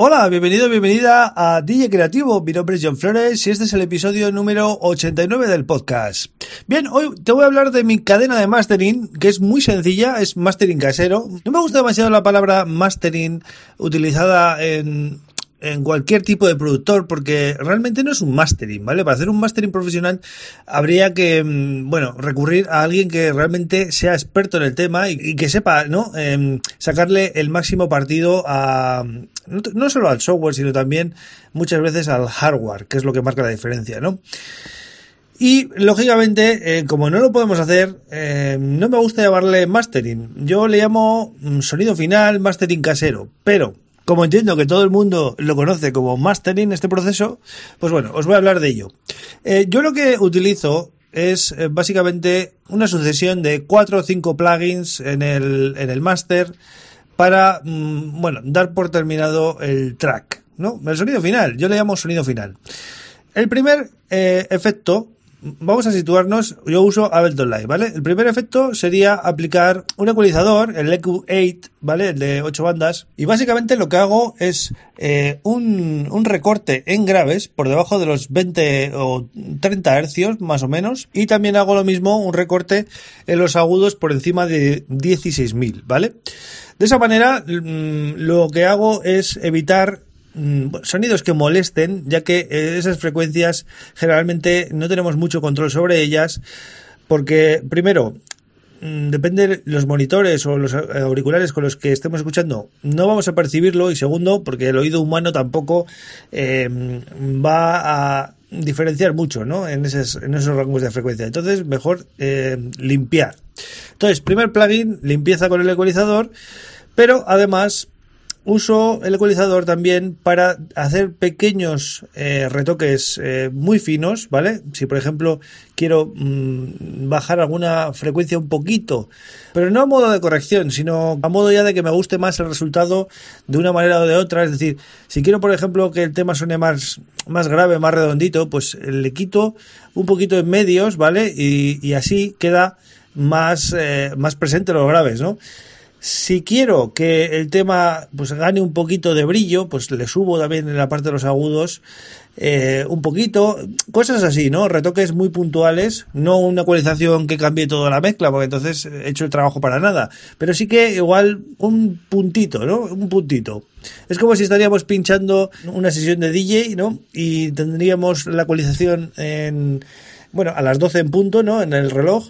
Hola, bienvenido, bienvenida a DJ Creativo. Mi nombre es John Flores y este es el episodio número 89 del podcast. Bien, hoy te voy a hablar de mi cadena de mastering, que es muy sencilla, es mastering casero. No me gusta demasiado la palabra mastering utilizada en en cualquier tipo de productor porque realmente no es un mastering, ¿vale? Para hacer un mastering profesional habría que, mm, bueno, recurrir a alguien que realmente sea experto en el tema y, que sepa, ¿no? Em, sacarle el máximo partido a, no, solo al software, sino también muchas veces al hardware, que es lo que marca la diferencia, ¿no? Y lógicamente, eh, como no lo podemos hacer, eh, no me gusta llamarle mastering. Yo le llamo mm, sonido final, mastering casero. Pero como entiendo que todo el mundo lo conoce como mastering, este proceso, pues bueno, os voy a hablar de ello. Eh, yo lo que utilizo es eh, básicamente una sucesión de cuatro o cinco plugins en el, en el master para, mm, bueno, dar por terminado el track, ¿no? El sonido final, yo le llamo sonido final. El primer eh, efecto vamos a situarnos, yo uso Ableton Live, ¿vale? El primer efecto sería aplicar un ecualizador, el EQ8, ¿vale? El de 8 bandas, y básicamente lo que hago es eh, un, un, recorte en graves por debajo de los 20 o 30 hercios, más o menos, y también hago lo mismo, un recorte en los agudos por encima de 16.000, ¿vale? De esa manera, mm, lo que hago es evitar sonidos que molesten, ya que eh, esas frecuencias generalmente no tenemos mucho control sobre ellas, porque primero, mm, depende de los monitores o los auriculares con los que estemos escuchando, no vamos a percibirlo y segundo, porque el oído humano tampoco em, va a diferenciar mucho ¿no? en, esos, en esos rangos de frecuencia. Entonces, mejor em, limpiar. Entonces, primer plugin, limpieza con el ecualizador, pero además uso el ecualizador también para hacer pequeños eh, retoques eh, muy finos, ¿vale? Si por ejemplo quiero mm, bajar alguna frecuencia un poquito, pero no a modo de corrección, sino a modo ya de que me guste más el resultado de una manera o de otra. Es decir, si quiero por ejemplo que el tema suene más, más grave, más redondito, pues le quito un poquito en medios, ¿vale? Y, y así queda más, eh, más presente los graves, ¿no? Si quiero que el tema pues gane un poquito de brillo, pues le subo también en la parte de los agudos eh, un poquito, cosas así, ¿no? Retoques muy puntuales, no una ecualización que cambie toda la mezcla, porque entonces he hecho el trabajo para nada, pero sí que igual un puntito, ¿no? Un puntito. Es como si estaríamos pinchando una sesión de DJ, ¿no? Y tendríamos la ecualización en, bueno, a las 12 en punto, ¿no? En el reloj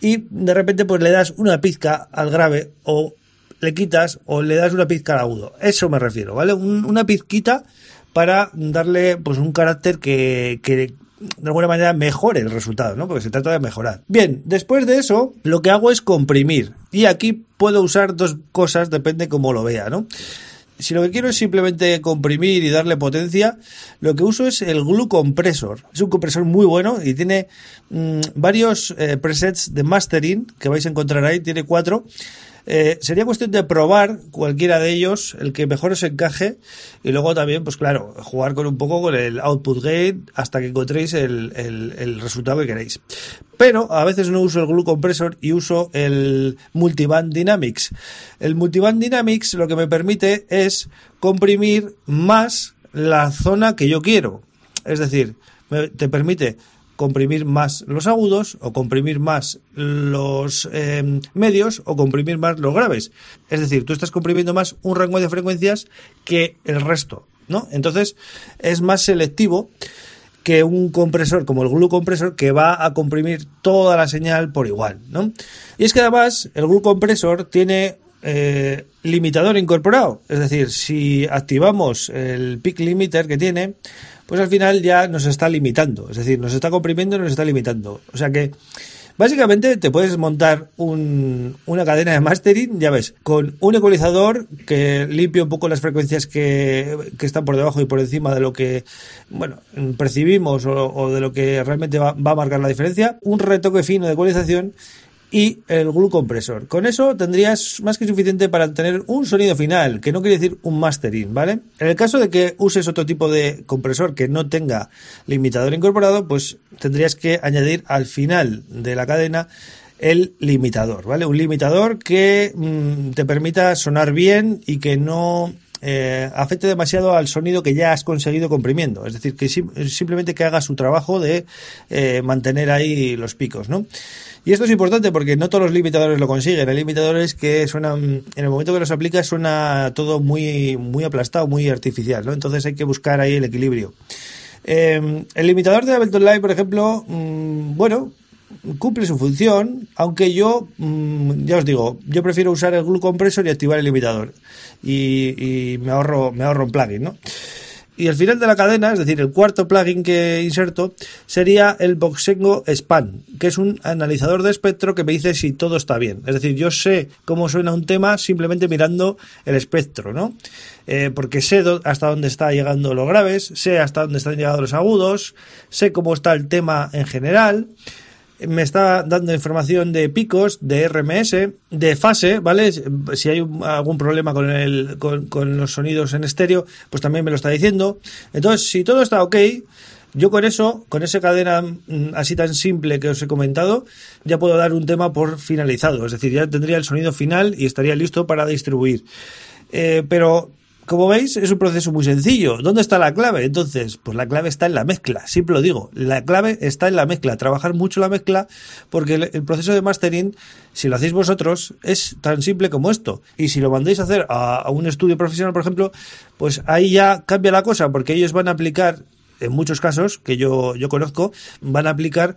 y de repente pues le das una pizca al grave o le quitas o le das una pizca al agudo. Eso me refiero, ¿vale? una pizquita para darle pues un carácter que, que de alguna manera mejore el resultado, ¿no? Porque se trata de mejorar. Bien, después de eso, lo que hago es comprimir. Y aquí puedo usar dos cosas, depende cómo lo vea, ¿no? Si lo que quiero es simplemente comprimir y darle potencia, lo que uso es el Glue Compressor. Es un compresor muy bueno y tiene mm, varios eh, presets de mastering que vais a encontrar ahí, tiene cuatro eh, sería cuestión de probar cualquiera de ellos, el que mejor os encaje, y luego también, pues claro, jugar con un poco con el output gain hasta que encontréis el, el, resultado que queréis. Pero a veces no uso el glue compressor y uso el multiband dynamics. El multiband dynamics lo que me permite es comprimir más la zona que yo quiero. Es decir, te permite comprimir más los agudos o comprimir más los em, medios o comprimir más los graves. Es decir, tú estás comprimiendo más un rango de frecuencias que el resto, ¿no? Entonces es más selectivo que un compresor como el glue compresor que va a comprimir toda la señal por igual, ¿no? Y es que además el glue compresor tiene eh, limitador incorporado, es decir, si activamos el peak limiter que tiene, pues al final ya nos está limitando, es decir, nos está comprimiendo y nos está limitando. O sea que básicamente te puedes montar una cadena de mastering, ya ves, con un ecualizador que limpie un poco las frecuencias que, están por debajo y por encima de lo que, bueno, percibimos o, de lo que realmente va, va a marcar la diferencia, un retoque fino de ecualización y el glue compresor. Con eso tendrías más que suficiente para tener un sonido final, que no quiere decir un mastering, ¿vale? En el caso de que uses otro tipo de compresor que no tenga limitador incorporado, pues tendrías que añadir al final de la cadena el limitador, ¿vale? Un limitador que mm, te permita sonar bien y que no eh, afecte demasiado al sonido que ya has conseguido comprimiendo. Es decir, que simplemente que haga su trabajo de eh, mantener ahí los picos, ¿no? Y esto es importante porque no todos los limitadores lo consiguen. Hay limitadores que suenan, en el momento que los aplicas, suena todo muy, muy aplastado, muy artificial, ¿no? Entonces hay que buscar ahí el equilibrio. Eh, el limitador de Ableton Live, por ejemplo, mm, bueno, cumple su función, aunque yo, mm, ya os digo, yo prefiero usar el glue compressor y activar el limitador. Y, me ahorro, me ahorro un plugin, ¿no? Y al final de la cadena, es decir, el cuarto plugin que inserto, sería el Boxengo Span, que es un analizador de espectro que me dice si todo está bien. Es decir, yo sé cómo suena un tema simplemente mirando el espectro, ¿no? Eh, porque sé hasta dónde está llegando los graves, sé hasta dónde están llegando los agudos, sé cómo está el tema en general me está dando información de picos, de RMS, de fase, ¿vale? Si hay algún problema con, el, con, los sonidos en estéreo, pues también me lo está diciendo. Entonces, si todo está ok, yo con eso, con esa cadena mm, así tan simple que os he comentado, ya puedo dar un tema por finalizado. Es decir, ya tendría el sonido final y estaría listo para distribuir. Eh, pero como veis, es un proceso muy sencillo. ¿Dónde está la clave? Entonces, pues la clave está en la mezcla. Siempre lo digo, la clave está en la mezcla. Trabajar mucho la mezcla porque el, proceso de mastering, si lo hacéis vosotros, es tan simple como esto. Y si lo mandáis a hacer a, un estudio profesional, por ejemplo, pues ahí ya cambia la cosa porque ellos van a aplicar en muchos casos que yo, yo conozco, van a aplicar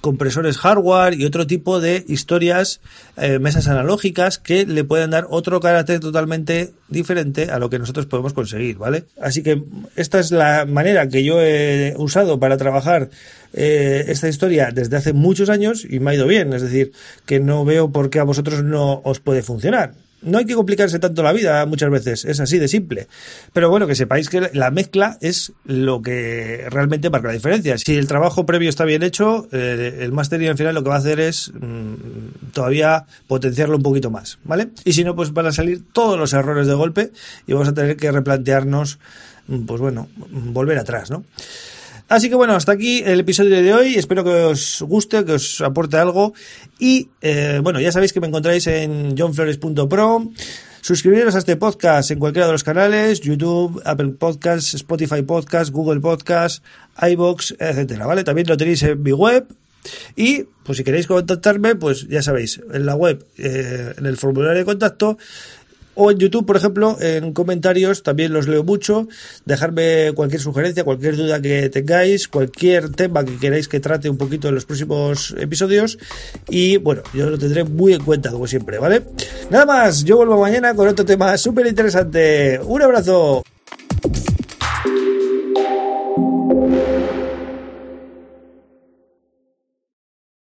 compresores hardware y otro tipo de historias, eh, mesas analógicas que le pueden dar otro carácter totalmente diferente a lo que nosotros podemos conseguir, ¿vale? Así que esta es la manera que yo he usado para trabajar eh, esta historia desde hace muchos años y me ha ido bien, es decir, que no veo por qué a vosotros no os puede funcionar no hay que complicarse tanto la vida muchas veces, es así de simple. Pero bueno, que sepáis que la mezcla es lo que realmente marca la diferencia. Si el trabajo previo está bien hecho, eh, el mastering al final lo que va a hacer es mm, todavía potenciarlo un poquito más, ¿vale? Y si no, pues van a salir todos los errores de golpe y vamos a tener que replantearnos, mm, pues bueno, volver atrás, ¿no? Así que bueno, hasta aquí el episodio de hoy. Espero que os guste, que os aporte algo. Y eh, bueno, ya sabéis que me encontráis en johnflores.pro. Suscribiros a este podcast en cualquiera de los canales, YouTube, Apple Podcasts, Spotify Podcast, Google Podcast, iBox, etcétera, ¿vale? También lo tenéis en mi web. Y, pues si queréis contactarme, pues ya sabéis, en la web, eh, en el formulario de contacto, o en YouTube, por ejemplo, en comentarios también los leo mucho. Dejarme cualquier sugerencia, cualquier duda que tengáis, cualquier tema que queráis que trate un poquito en los próximos episodios. Y bueno, yo lo tendré muy en cuenta, como siempre, ¿vale? Nada más, yo vuelvo mañana con otro tema súper interesante. Un abrazo.